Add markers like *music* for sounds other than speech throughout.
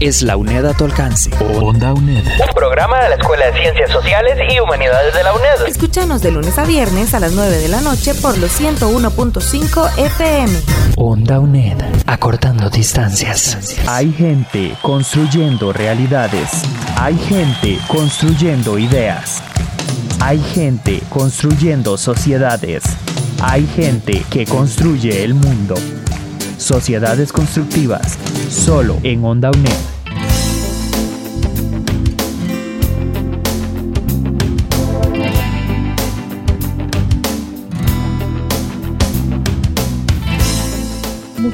es la UNED a tu alcance. Onda UNED. Un programa de la Escuela de Ciencias Sociales y Humanidades de la UNED. Escúchanos de lunes a viernes a las 9 de la noche por los 101.5 FM. Onda UNED. Acortando distancias. Hay gente construyendo realidades. Hay gente construyendo ideas. Hay gente construyendo sociedades. Hay gente que construye el mundo. Sociedades constructivas, solo en Onda UNED.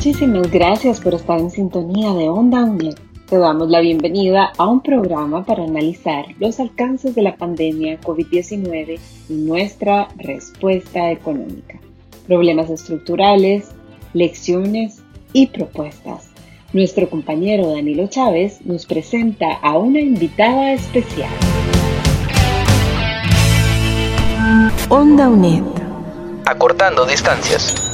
Muchísimas gracias por estar en sintonía de Onda UNED. Te damos la bienvenida a un programa para analizar los alcances de la pandemia COVID-19 y nuestra respuesta económica, problemas estructurales, lecciones y propuestas. Nuestro compañero Danilo Chávez nos presenta a una invitada especial. Onda UNED. Acortando distancias.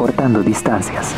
Acortando distancias.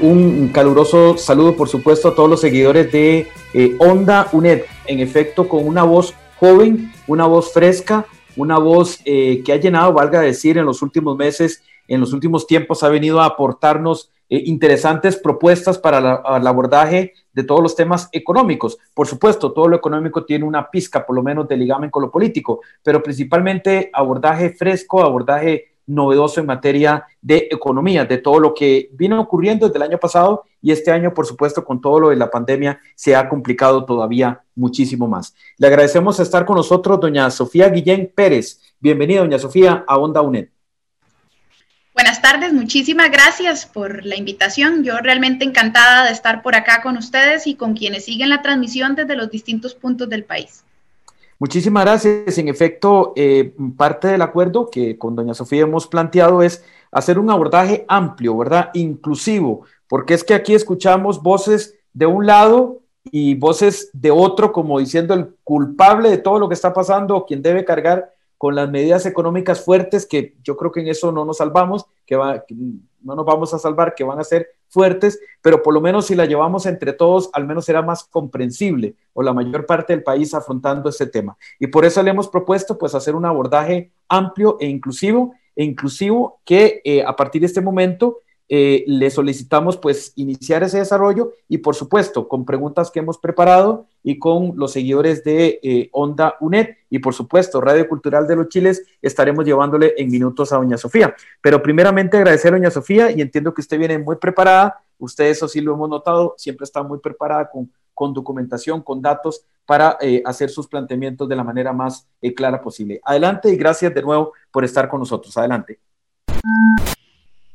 Un caluroso saludo, por supuesto, a todos los seguidores de eh, Onda UNED. En efecto, con una voz joven, una voz fresca, una voz eh, que ha llenado, valga decir, en los últimos meses en los últimos tiempos ha venido a aportarnos eh, interesantes propuestas para el abordaje de todos los temas económicos. Por supuesto, todo lo económico tiene una pizca, por lo menos, de ligamen con lo político, pero principalmente abordaje fresco, abordaje novedoso en materia de economía, de todo lo que vino ocurriendo desde el año pasado y este año, por supuesto, con todo lo de la pandemia, se ha complicado todavía muchísimo más. Le agradecemos estar con nosotros, doña Sofía Guillén Pérez. Bienvenida, doña Sofía, a Onda UNED. Buenas tardes, muchísimas gracias por la invitación. Yo realmente encantada de estar por acá con ustedes y con quienes siguen la transmisión desde los distintos puntos del país. Muchísimas gracias. En efecto, eh, parte del acuerdo que con doña Sofía hemos planteado es hacer un abordaje amplio, ¿verdad? Inclusivo, porque es que aquí escuchamos voces de un lado y voces de otro, como diciendo el culpable de todo lo que está pasando, quien debe cargar con las medidas económicas fuertes, que yo creo que en eso no nos salvamos, que, va, no nos vamos a salvar, que van a ser fuertes, pero por lo menos si la llevamos entre todos, al menos será más comprensible o la mayor parte del país afrontando este tema. Y por eso le hemos propuesto pues hacer un abordaje amplio e inclusivo, e inclusivo que eh, a partir de este momento eh, le solicitamos pues iniciar ese desarrollo y por supuesto con preguntas que hemos preparado y con los seguidores de eh, Onda UNED y por supuesto Radio Cultural de los Chiles estaremos llevándole en minutos a doña Sofía. Pero primeramente agradecer a doña Sofía y entiendo que usted viene muy preparada, usted eso sí lo hemos notado, siempre está muy preparada con, con documentación, con datos para eh, hacer sus planteamientos de la manera más clara posible. Adelante y gracias de nuevo por estar con nosotros. Adelante.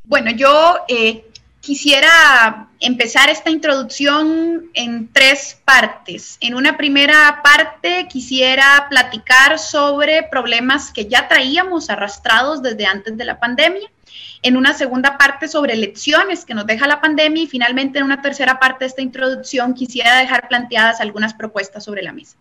Bueno, yo eh, quisiera empezar esta introducción en tres partes. En una primera parte quisiera platicar sobre problemas que ya traíamos arrastrados desde antes de la pandemia en una segunda parte sobre lecciones que nos deja la pandemia y finalmente en una tercera parte de esta introducción quisiera dejar planteadas algunas propuestas sobre la mesa.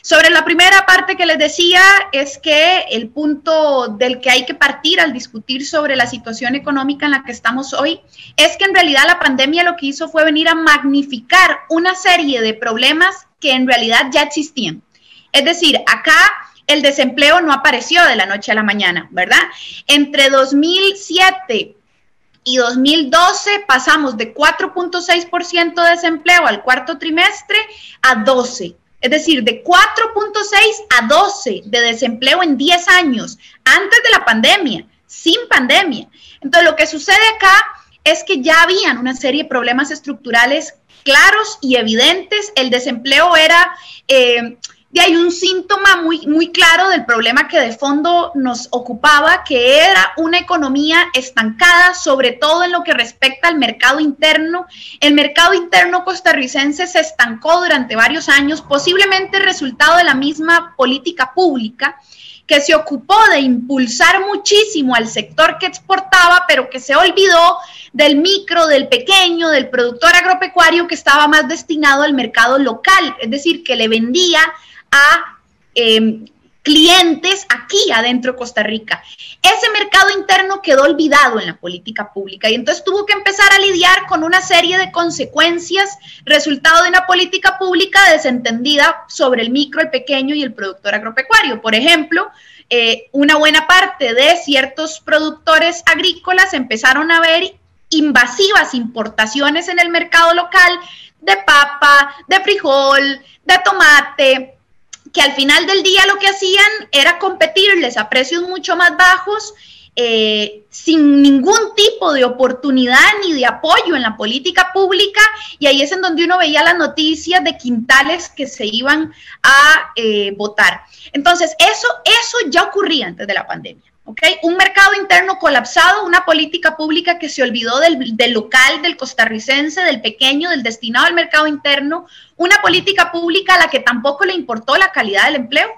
Sobre la primera parte que les decía es que el punto del que hay que partir al discutir sobre la situación económica en la que estamos hoy es que en realidad la pandemia lo que hizo fue venir a magnificar una serie de problemas que en realidad ya existían. Es decir, acá el desempleo no apareció de la noche a la mañana, ¿verdad? Entre 2007 y 2012 pasamos de 4.6% de desempleo al cuarto trimestre a 12. Es decir, de 4.6 a 12 de desempleo en 10 años, antes de la pandemia, sin pandemia. Entonces, lo que sucede acá es que ya habían una serie de problemas estructurales claros y evidentes. El desempleo era... Eh, y hay un síntoma muy, muy claro del problema que de fondo nos ocupaba, que era una economía estancada, sobre todo en lo que respecta al mercado interno. El mercado interno costarricense se estancó durante varios años, posiblemente resultado de la misma política pública que se ocupó de impulsar muchísimo al sector que exportaba, pero que se olvidó del micro, del pequeño, del productor agropecuario que estaba más destinado al mercado local, es decir, que le vendía a em, clientes aquí adentro de Costa Rica. Ese mercado interno quedó olvidado en la política pública y entonces tuvo que empezar a lidiar con una serie de consecuencias resultado de una política pública desentendida sobre el micro, el pequeño y el productor agropecuario. Por ejemplo, eh, una buena parte de ciertos productores agrícolas empezaron a ver invasivas importaciones en el mercado local de papa, de frijol, de tomate, que al final del día lo que hacían era competirles a precios mucho más bajos, eh, sin ningún tipo de oportunidad ni de apoyo en la política pública, y ahí es en donde uno veía las noticias de quintales que se iban a eh, votar. Entonces, eso, eso ya ocurría antes de la pandemia. Un mercado interno colapsado, una política pública que se olvidó del, del, local, del costarricense, del pequeño, del destinado al mercado interno, una política pública a la que tampoco le importó la calidad del empleo.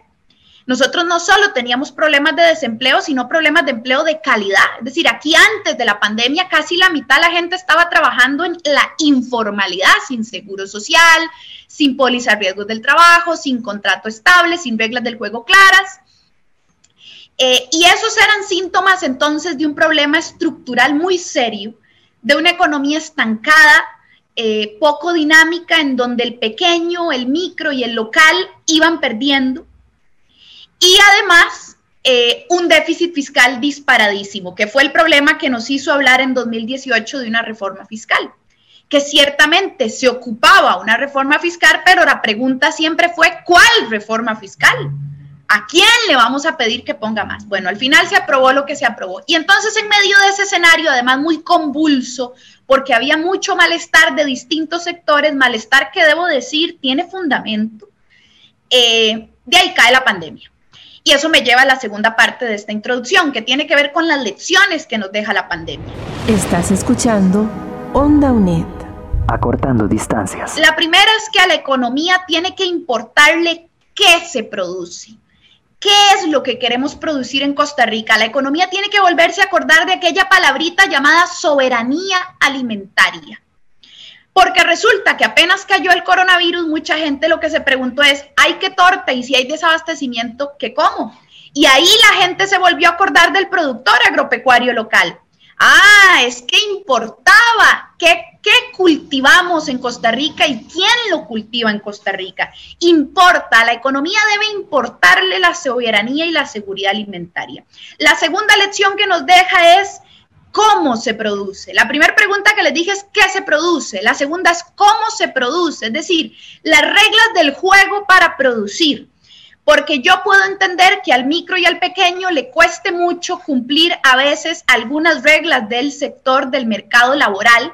Nosotros no solo teníamos problemas de desempleo, sino problemas de empleo de calidad. Es decir, aquí antes de la pandemia casi la mitad de la gente estaba trabajando en la informalidad, sin seguro social, sin póliza riesgos del trabajo, sin contrato estable, sin reglas del juego claras. Eh, y esos eran síntomas entonces de un problema estructural muy serio, de una economía estancada, eh, poco dinámica, en donde el pequeño, el micro y el local iban perdiendo. Y además eh, un déficit fiscal disparadísimo, que fue el problema que nos hizo hablar en 2018 de una reforma fiscal, que ciertamente se ocupaba una reforma fiscal, pero la pregunta siempre fue, ¿cuál reforma fiscal? ¿A quién le vamos a pedir que ponga más? Bueno, al final se aprobó lo que se aprobó. Y entonces en medio de ese escenario, además muy convulso, porque había mucho malestar de distintos sectores, malestar que debo decir tiene fundamento, eh, de ahí cae la pandemia. Y eso me lleva a la segunda parte de esta introducción, que tiene que ver con las lecciones que nos deja la pandemia. Estás escuchando Onda UNED. Acortando distancias. La primera es que a la economía tiene que importarle qué se produce. ¿Qué es lo que queremos producir en Costa Rica? La economía tiene que volverse a acordar de aquella palabrita llamada soberanía alimentaria. Porque resulta que apenas cayó el coronavirus, mucha gente lo que se preguntó es, ¿hay qué torta? Y si hay desabastecimiento, ¿qué como? Y ahí la gente se volvió a acordar del productor agropecuario local. Ah, es que importaba. ¿Qué, ¿Qué, cultivamos en Costa Rica y quién lo cultiva en Costa Rica? Importa, la economía debe importarle la soberanía y la seguridad alimentaria. La segunda lección que nos deja es cómo se produce. La primera pregunta que les dije es qué se produce. La segunda es cómo se produce, es decir, las reglas del juego para producir porque yo puedo entender que al micro y al pequeño le cueste mucho cumplir a veces algunas reglas del sector del mercado laboral,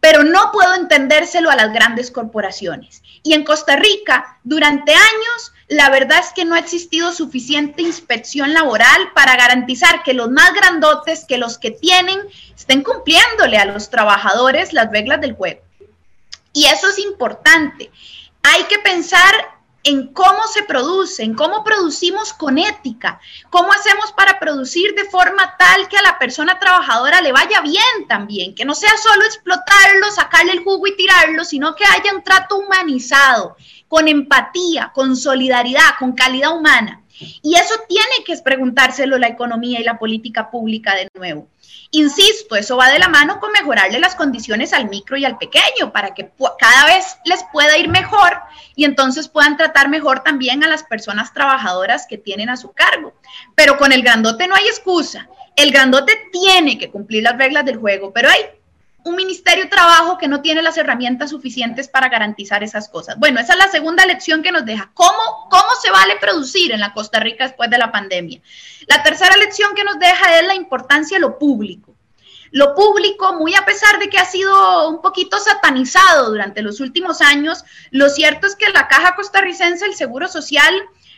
pero no puedo entendérselo a las grandes corporaciones. Y en Costa Rica, durante años, la verdad es que no ha existido suficiente inspección laboral para garantizar que los más grandotes, que los que tienen, estén cumpliéndole a los trabajadores las reglas del juego. Y eso es importante. Hay que pensar en cómo se produce, en cómo producimos con ética, cómo hacemos para producir de forma tal que a la persona trabajadora le vaya bien también, que no sea solo explotarlo, sacarle el jugo y tirarlo, sino que haya un trato humanizado, con empatía, con solidaridad, con calidad humana. Y eso tiene que preguntárselo la economía y la política pública de nuevo. Insisto, eso va de la mano con mejorarle las condiciones al micro y al pequeño para que cada vez les pueda ir mejor y entonces puedan tratar mejor también a las personas trabajadoras que tienen a su cargo. Pero con el grandote no hay excusa. El grandote tiene que cumplir las reglas del juego, pero hay un Ministerio de Trabajo que no tiene las herramientas suficientes para garantizar esas cosas. Bueno, esa es la segunda lección que nos deja. ¿Cómo, cómo se vale producir en la Costa Rica después de la pandemia? La tercera lección que nos deja es la importancia de lo público. Lo público, muy a pesar de que ha sido un poquito satanizado durante los últimos años, lo cierto es que la Caja Costarricense, el Seguro Social,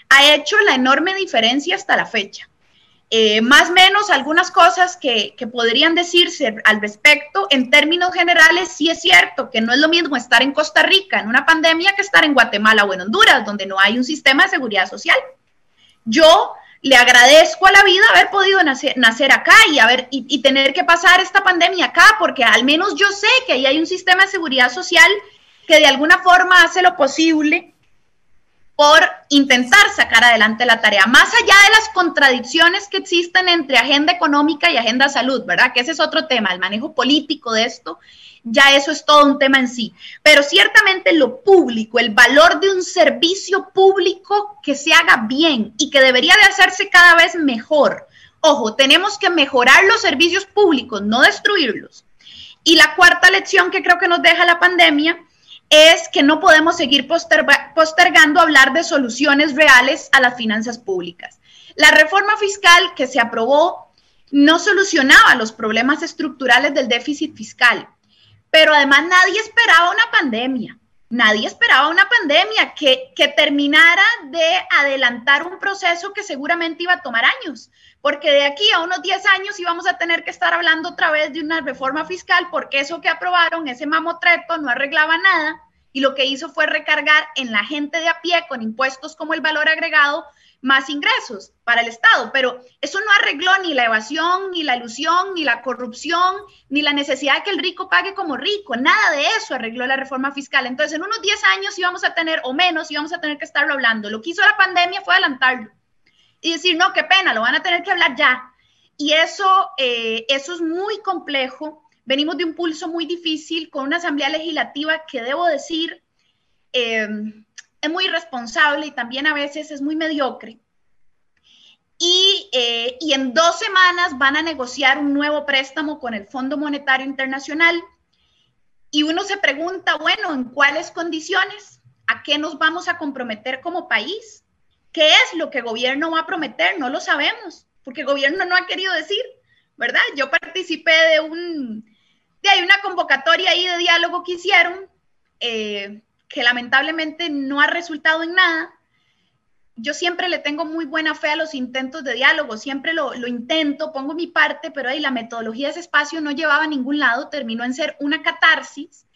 ha hecho la enorme diferencia hasta la fecha. Eh, más o menos algunas cosas que, podrían decirse al respecto, en términos generales, sí es cierto que no es lo mismo estar en Costa Rica en una pandemia que estar en Guatemala o en Honduras, donde no hay un sistema de seguridad social. Yo le agradezco a la vida haber podido nacer, nacer acá y, haber, y, y tener que pasar esta pandemia acá, porque al menos yo sé que ahí hay un sistema de seguridad social que de alguna forma hace lo posible por intentar sacar adelante la tarea, más allá de las contradicciones que existen entre agenda económica y agenda salud, ¿verdad? Que ese es otro tema, el manejo político de esto, ya eso es todo un tema en sí. Pero ciertamente lo público, el valor de un servicio público que se haga bien y que debería de hacerse cada vez mejor. Ojo, tenemos que mejorar los servicios públicos, no destruirlos. Y la cuarta lección que creo que nos deja la pandemia es que no podemos seguir postergando hablar de soluciones reales a las finanzas públicas. La reforma fiscal que se aprobó no solucionaba los problemas estructurales del déficit fiscal, pero además nadie esperaba una pandemia. Nadie esperaba una pandemia que, que terminara de adelantar un proceso que seguramente iba a tomar años, porque de aquí a unos 10 años íbamos a tener que estar hablando otra vez de una reforma fiscal, porque eso que aprobaron, ese mamotreto, no arreglaba nada y lo que hizo fue recargar en la gente de a pie con impuestos como el valor agregado más ingresos para el Estado, pero eso no arregló ni la evasión, ni la ilusión, ni la corrupción, ni la necesidad de que el rico pague como rico, nada de eso arregló la reforma fiscal. Entonces, en unos 10 años íbamos a tener, o menos, íbamos a tener que estarlo hablando. Lo que hizo la pandemia fue adelantarlo y decir, no, qué pena, lo van a tener que hablar ya. Y eso, eh, eso es muy complejo. Venimos de un pulso muy difícil con una asamblea legislativa que debo decir... Eh, es muy irresponsable y también a veces es muy mediocre. y, eh, y en dos semanas van a negociar un nuevo préstamo con el Fondo Monetario Internacional. Y uno se pregunta, bueno, ¿en cuáles condiciones? ¿A qué nos vamos a comprometer como país? ¿Qué es lo que el gobierno va a prometer? No lo sabemos, porque el gobierno no ha querido decir, ¿verdad? Yo participé de un, de una convocatoria ahí de diálogo que hicieron, eh, que lamentablemente no ha resultado en nada yo siempre le tengo muy buena fe a los intentos de diálogo, siempre lo, intento, pongo mi parte, pero ahí la metodología de ese espacio no llevaba a ningún lado, terminó en ser una catarsis.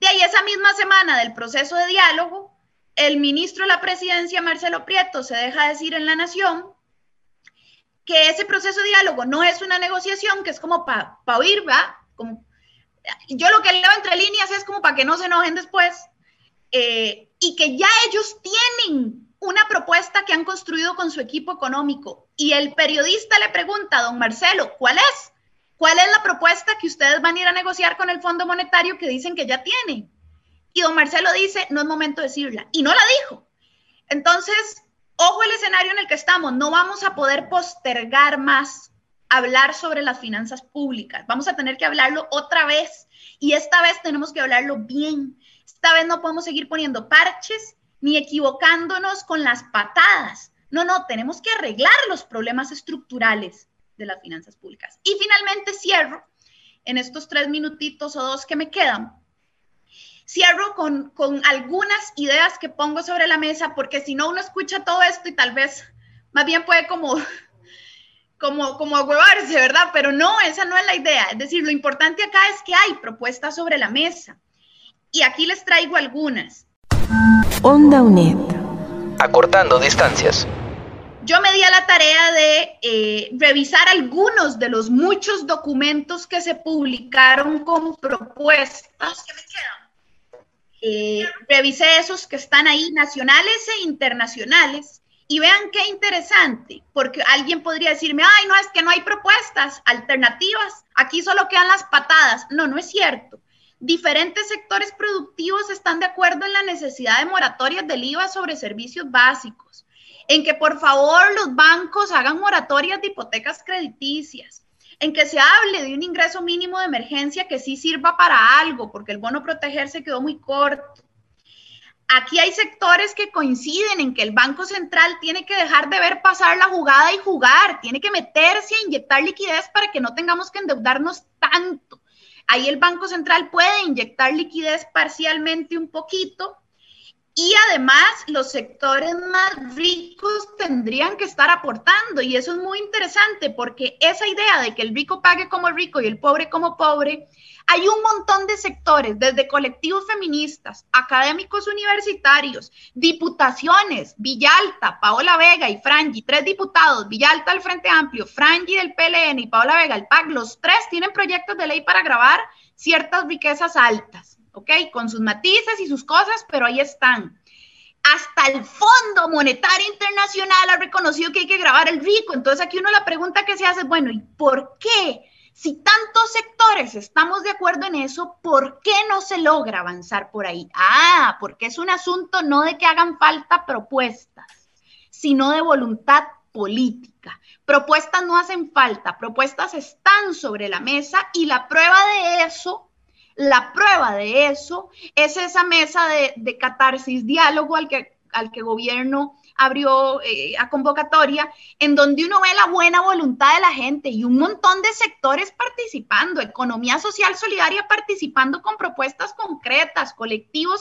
De ahí esa misma semana del proceso de diálogo, el ministro de la presidencia, Marcelo Prieto, se deja decir en La Nación que ese proceso de diálogo no es una negociación, que es como para oír, ¿va? Como, yo lo que leo entre líneas es como para que no se enojen después, eh, y que ya ellos tienen una propuesta que han construido con su equipo económico y el periodista le pregunta a don Marcelo, ¿cuál es? ¿Cuál es la propuesta que ustedes van a ir a negociar con el Fondo Monetario que dicen que ya tienen? Y don Marcelo dice, no es momento de decirla. Y no la dijo. Entonces, ojo el escenario en el que estamos. No vamos a poder postergar más hablar sobre las finanzas públicas. Vamos a tener que hablarlo otra vez. Y esta vez tenemos que hablarlo bien. Esta vez no podemos seguir poniendo parches ni equivocándonos con las patadas. No, no, tenemos que arreglar los problemas estructurales de las finanzas públicas. Y finalmente cierro en estos tres minutitos o dos que me quedan. Cierro con, con algunas ideas que pongo sobre la mesa, porque si no uno escucha todo esto y tal vez más bien puede como *laughs* como, como huevarse, ¿verdad? Pero no, esa no es la idea. Es decir, lo importante acá es que hay propuestas sobre la mesa. Y aquí les traigo algunas. Onda UNED. Acortando distancias. Yo me di a la tarea de eh, revisar algunos de los muchos documentos que se publicaron con propuestas. Eh, revisé esos que están ahí, nacionales e internacionales, y vean qué interesante, porque alguien podría decirme, ay, no, es que no hay propuestas alternativas, aquí solo quedan las patadas. No, no es cierto diferentes sectores productivos están de acuerdo en la necesidad de moratorias del IVA sobre servicios básicos, en que por favor los bancos hagan moratorias de hipotecas crediticias, en que se hable de un ingreso mínimo de emergencia que sí sirva para algo, porque el bono proteger se quedó muy corto. Aquí hay sectores que coinciden en que el Banco Central tiene que dejar de ver pasar la jugada y jugar, tiene que meterse a inyectar liquidez para que no tengamos que endeudarnos tanto Ahí el Banco Central puede inyectar liquidez parcialmente un poquito y además los sectores más ricos tendrían que estar aportando y eso es muy interesante porque esa idea de que el rico pague como rico y el pobre como pobre, hay un montón de sectores, desde colectivos feministas, académicos universitarios, diputaciones, Villalta, Paola Vega y Frangi, tres diputados, Villalta del Frente Amplio, Frangi del PLN y Paola Vega el PAC, los tres tienen proyectos de ley para grabar ciertas riquezas altas. ¿ok? Con sus matices y sus cosas, pero ahí están. Hasta el Fondo Monetario Internacional ha reconocido que hay que grabar el rico. Entonces aquí uno la pregunta que se hace, bueno, ¿y por qué? Si tantos sectores estamos de acuerdo en eso, ¿por qué no se logra avanzar por ahí? Ah, porque es un asunto no de que hagan falta propuestas, sino de voluntad política. Propuestas no hacen falta, propuestas están sobre la mesa y la prueba de eso la prueba de eso es esa mesa de, catarsis, diálogo al que, al que gobierno abrió eh, a convocatoria, en donde uno ve la buena voluntad de la gente y un montón de sectores participando, economía social solidaria participando con propuestas concretas, colectivos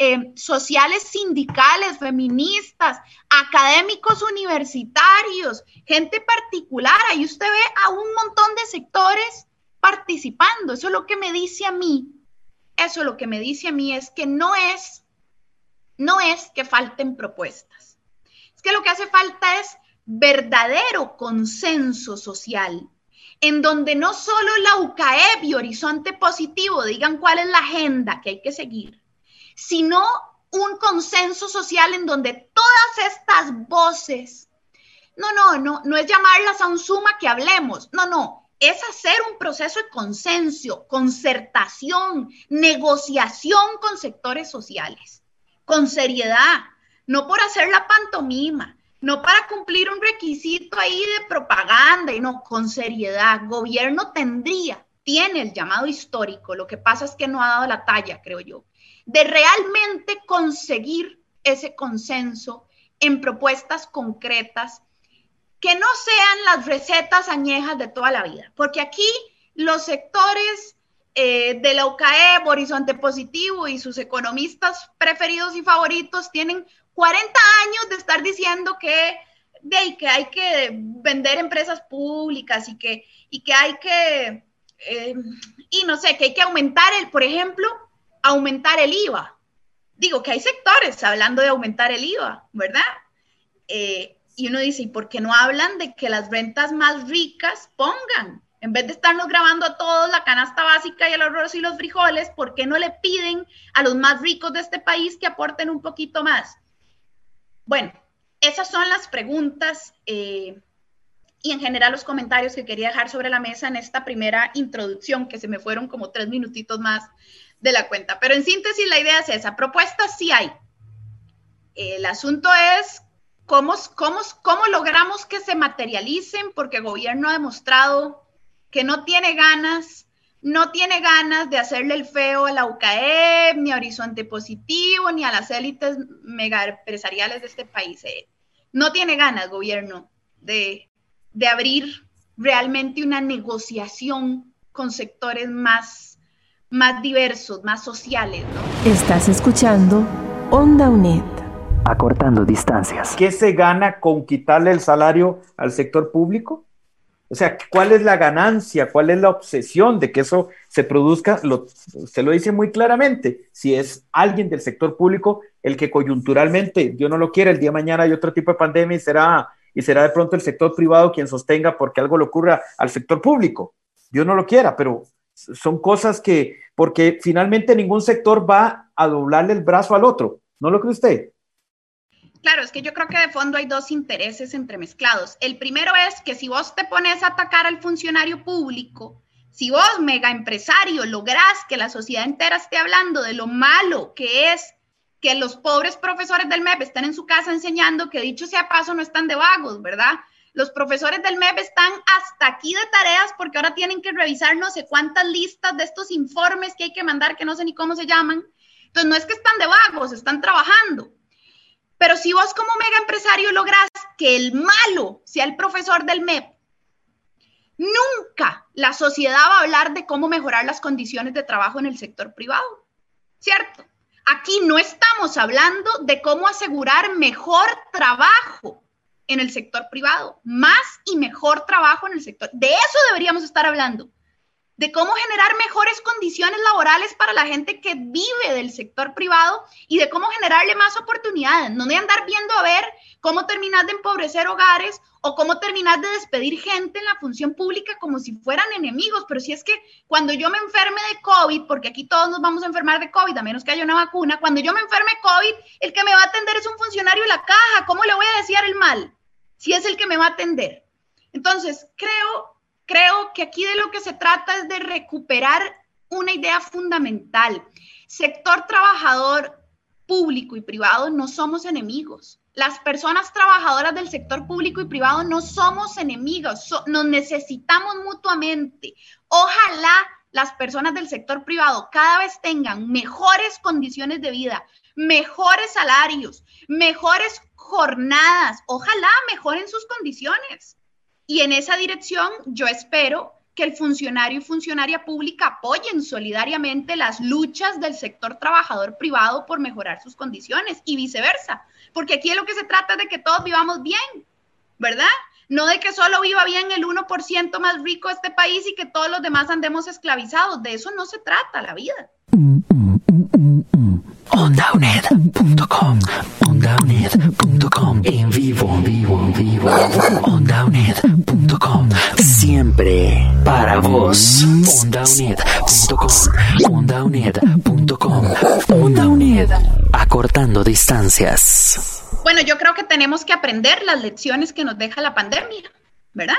eh, sociales, sindicales, feministas, académicos universitarios, gente particular. Ahí usted ve a un montón de sectores participando. Eso es lo que me dice a mí. Eso lo que me dice a mí es que no es, no es que falten propuestas. Lo que hace falta es verdadero consenso social, en donde no solo la UCAEB y Horizonte Positivo digan cuál es la agenda que hay que seguir, sino un consenso social en donde todas estas voces, no, no, no, no es llamarlas a un suma que hablemos, no, no, es hacer un proceso de consenso, concertación, negociación con sectores sociales, con seriedad, no por hacer la pantomima, no para cumplir un requisito ahí de propaganda y no, con seriedad. Gobierno tendría, tiene el llamado histórico, lo que pasa es que no ha dado la talla, creo yo, de realmente conseguir ese consenso en propuestas concretas que no sean las recetas añejas de toda la vida, porque aquí los sectores eh, de la UCAE, Horizonte Positivo y sus economistas preferidos y favoritos tienen 40 años de estar diciendo que, que hay que vender empresas públicas y que, y que hay que, eh, y no sé, que hay que aumentar el, por ejemplo, aumentar el IVA. Digo que hay sectores hablando de aumentar el IVA, ¿verdad? Eh, y uno dice, ¿y por qué no hablan de que las rentas más ricas pongan? En vez de estarnos grabando a todos la canasta básica y el arroz y los frijoles, ¿por qué no le piden a los más ricos de este país que aporten un poquito más? Bueno, esas son las preguntas eh, y en general los comentarios que quería dejar sobre la mesa en esta primera introducción, que se me fueron como tres minutitos más de la cuenta. Pero en síntesis la idea es esa, propuestas sí hay. El asunto es cómo, cómo, cómo logramos que se materialicen, porque el gobierno ha demostrado que no tiene ganas no tiene ganas de hacerle el feo a la UCAE, ni a Horizonte Positivo, ni a las élites mega empresariales de este país. Eh. No tiene ganas, gobierno, de, abrir realmente una negociación con sectores más, más diversos, más sociales. Estás escuchando Onda UNED. Acortando distancias. ¿Qué se gana con quitarle el salario al sector público? O sea, ¿cuál es la ganancia? ¿Cuál es la obsesión de que eso se produzca? Lo, se lo dice muy claramente. Si es alguien del sector público el que coyunturalmente, Dios no lo quiere, el día de mañana hay otro tipo de pandemia y será, y será de pronto el sector privado quien sostenga porque algo le ocurra al sector público. Dios no lo quiera, pero son cosas que, porque finalmente ningún sector va a doblarle el brazo al otro. ¿No lo cree usted? Claro, es que yo creo que de fondo hay dos intereses entremezclados. El primero es que si vos te pones a atacar al funcionario público, si vos, mega empresario, lográs que la sociedad entera esté hablando de lo malo que es que los pobres profesores del MEP estén en su casa enseñando, que dicho sea paso, no están de vagos, ¿verdad? Los profesores del MEP están hasta aquí de tareas porque ahora tienen que revisar no sé cuántas listas de estos informes que hay que mandar, que no sé ni cómo se llaman. Entonces, no es que están de vagos, están trabajando. Pero si vos como mega empresario lográs que el malo sea el profesor del MEP, nunca la sociedad va a hablar de cómo mejorar las condiciones de trabajo en el sector privado, ¿cierto? Aquí no estamos hablando de cómo asegurar mejor trabajo en el sector privado, más y mejor trabajo en el sector. De eso deberíamos estar hablando de cómo generar mejores condiciones laborales para la gente que vive del sector privado y de cómo generarle más oportunidades, no de andar viendo a ver cómo terminar de empobrecer hogares o cómo terminar de despedir gente en la función pública como si fueran enemigos, pero si es que cuando yo me enferme de COVID, porque aquí todos nos vamos a enfermar de COVID, a menos que haya una vacuna, cuando yo me enferme de COVID, el que me va a atender es un funcionario de la caja, ¿cómo le voy a decir el mal? Si es el que me va a atender. Entonces, creo creo que aquí de lo que se trata es de recuperar una idea fundamental. Sector trabajador público y privado no somos enemigos. Las personas trabajadoras del sector público y privado no somos enemigos, nos necesitamos mutuamente. Ojalá las personas del sector privado cada vez tengan mejores condiciones de vida, mejores salarios, mejores jornadas, ojalá mejoren sus condiciones. Y en esa dirección yo espero que el funcionario y funcionaria pública apoyen solidariamente las luchas del sector trabajador privado por mejorar sus condiciones y viceversa, porque aquí lo que se trata de que todos vivamos bien, ¿verdad? No de que solo viva bien el 1% más rico de este país y que todos los demás andemos esclavizados, de eso no se trata la vida. OndaUNED.com OndaUNED.com En vivo, en vivo, en vivo Siempre para vos OndaUNED.com OndaUNED.com OndaUNED Acortando distancias Bueno, yo creo que tenemos que aprender las lecciones que nos deja la pandemia, ¿verdad?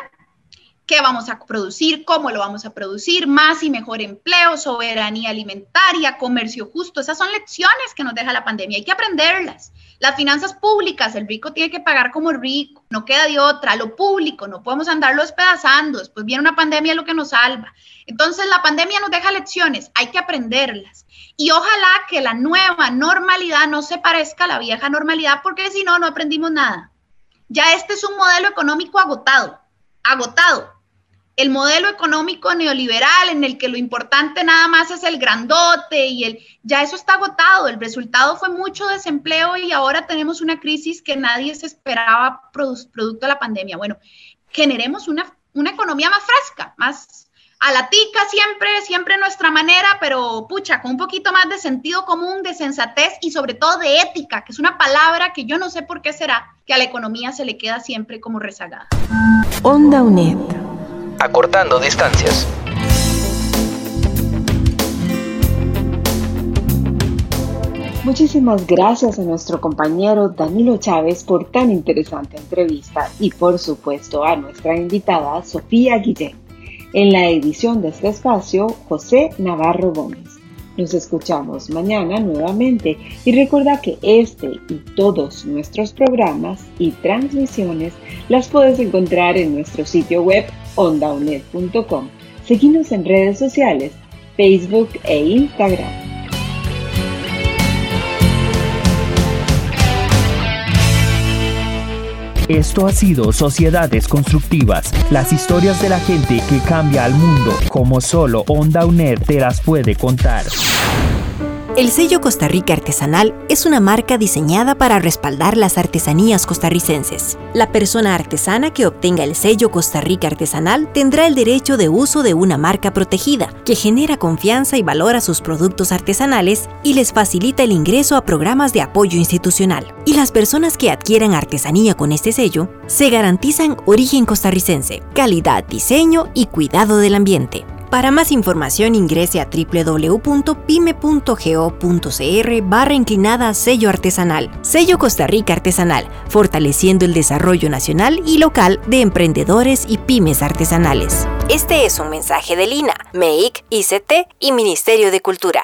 qué vamos a producir, cómo lo vamos a producir, más y mejor empleo, soberanía alimentaria, comercio justo. Esas son lecciones que nos deja la pandemia. Hay que aprenderlas. Las finanzas públicas, el rico tiene que pagar como rico, no queda de otra. Lo público, no podemos andarlo despedazando. Después viene una pandemia lo que nos salva. Entonces, la pandemia nos deja lecciones, hay que aprenderlas. Y ojalá que la nueva normalidad no se parezca a la vieja normalidad, porque si no, no aprendimos nada. Ya este es un modelo económico agotado, agotado el modelo económico neoliberal en el que lo importante nada más es el grandote y el, ya eso está agotado, el resultado fue mucho desempleo y ahora tenemos una crisis que nadie se esperaba producto de la pandemia. Bueno, generemos una, una economía más fresca, más a la tica siempre, siempre nuestra manera, pero pucha, con un poquito más de sentido común, de sensatez y sobre todo de ética, que es una palabra que yo no sé por qué será que a la economía se le queda siempre como rezagada. Onda UNED acortando distancias. Muchísimas gracias a nuestro compañero Danilo Chávez por tan interesante entrevista y por supuesto a nuestra invitada Sofía Guillén. En la edición de este espacio, José Navarro Gómez. Nos escuchamos mañana nuevamente y recuerda que este y todos nuestros programas y transmisiones las puedes encontrar en nuestro sitio web ondaunet.com. Seguimos en redes sociales, Facebook e Instagram. Esto ha sido Sociedades Constructivas, las historias de la gente que cambia al mundo, como solo Onda UNED te las puede contar. El sello Costa Rica Artesanal es una marca diseñada para respaldar las artesanías costarricenses. La persona artesana que obtenga el sello Costa Rica Artesanal tendrá el derecho de uso de una marca protegida, que genera confianza y valora sus productos artesanales y les facilita el ingreso a programas de apoyo institucional. Y las personas que adquieran artesanía con este sello se garantizan origen costarricense, calidad, diseño y cuidado del ambiente. Para más información ingrese a www.pyme.go.cr barra inclinada sello artesanal. Sello Costa Rica Artesanal, fortaleciendo el desarrollo nacional y local de emprendedores y pymes artesanales. Este es un mensaje de Lina, MEIC, ICT y Ministerio de Cultura.